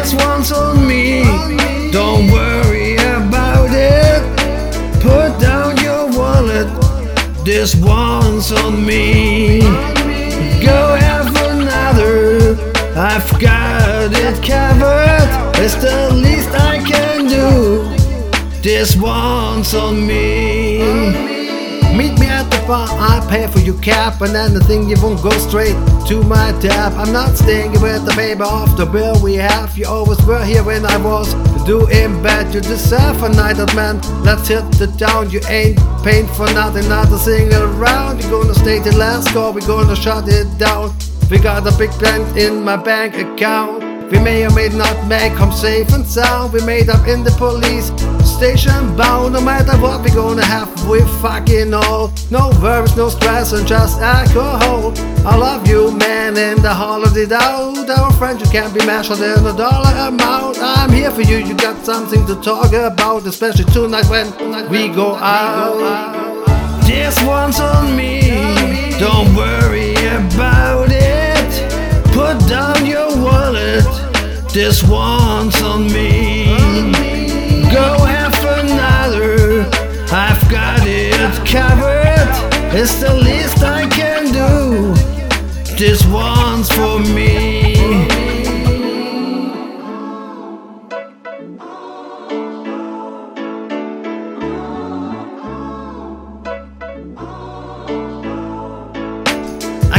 This one's on me. Don't worry about it. Put down your wallet. This one's on me. Go have another. I've got it covered. It's the least I can do. This one's on me. Bar, I pay for your cab And then the thing you won't go straight to my tab I'm not staying with the paper off the bill we have. You always were here when I was doing bad You deserve a night out man, let's hit the town You ain't paying for nothing, not a single round. You're gonna stay till last call, we're gonna shut it down. We got a big plan in my bank account. We may or may not make home safe and sound. We made up in the police station bound. No matter what we gonna have, we fucking all. No worries, no stress, and just alcohol. I love you, man, in the holiday out. Our friendship can't be measured in a dollar amount. I'm here for you, you got something to talk about, especially tonight when we go out. This one's on me, don't worry about it. Put down your wallet, this one's on me. It's the least I can do. This one's for me.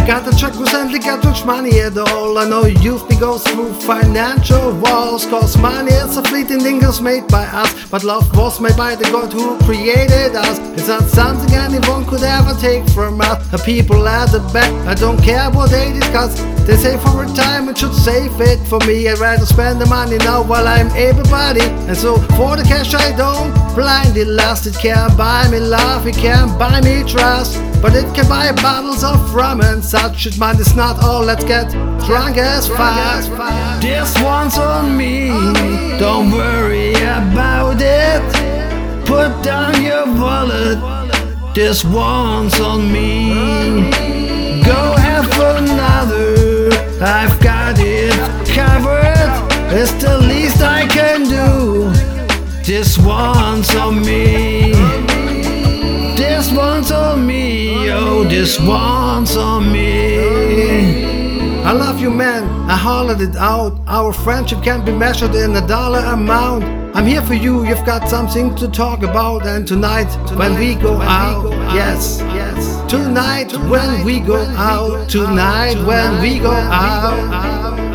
I got the check recently, got much money at all. I know youth me goes through financial walls. Cause money is a fleeting thing that's made by us. But love was made by the God who created us. It's not something anyone could ever take from us. The people at the back, I don't care what they discuss. They say for retirement should save it for me. I'd rather spend the money now while I'm able bodied. And so for the cash I don't blindly lust. It can't buy me love, it can't buy me trust. But it can buy bottles of rum and such shit. Money's not all, let's get drunk as fast. This one's on me, don't worry about it. Put down your wallet, this one's on me. Go have another, I've got it covered. It's the least I can do. This one's this one's on me. I love you, man. I hollered it out. Our friendship can't be measured in a dollar amount. I'm here for you. You've got something to talk about. And tonight, when we go out, yes, yes. Tonight, when we go out. Tonight, when we go out.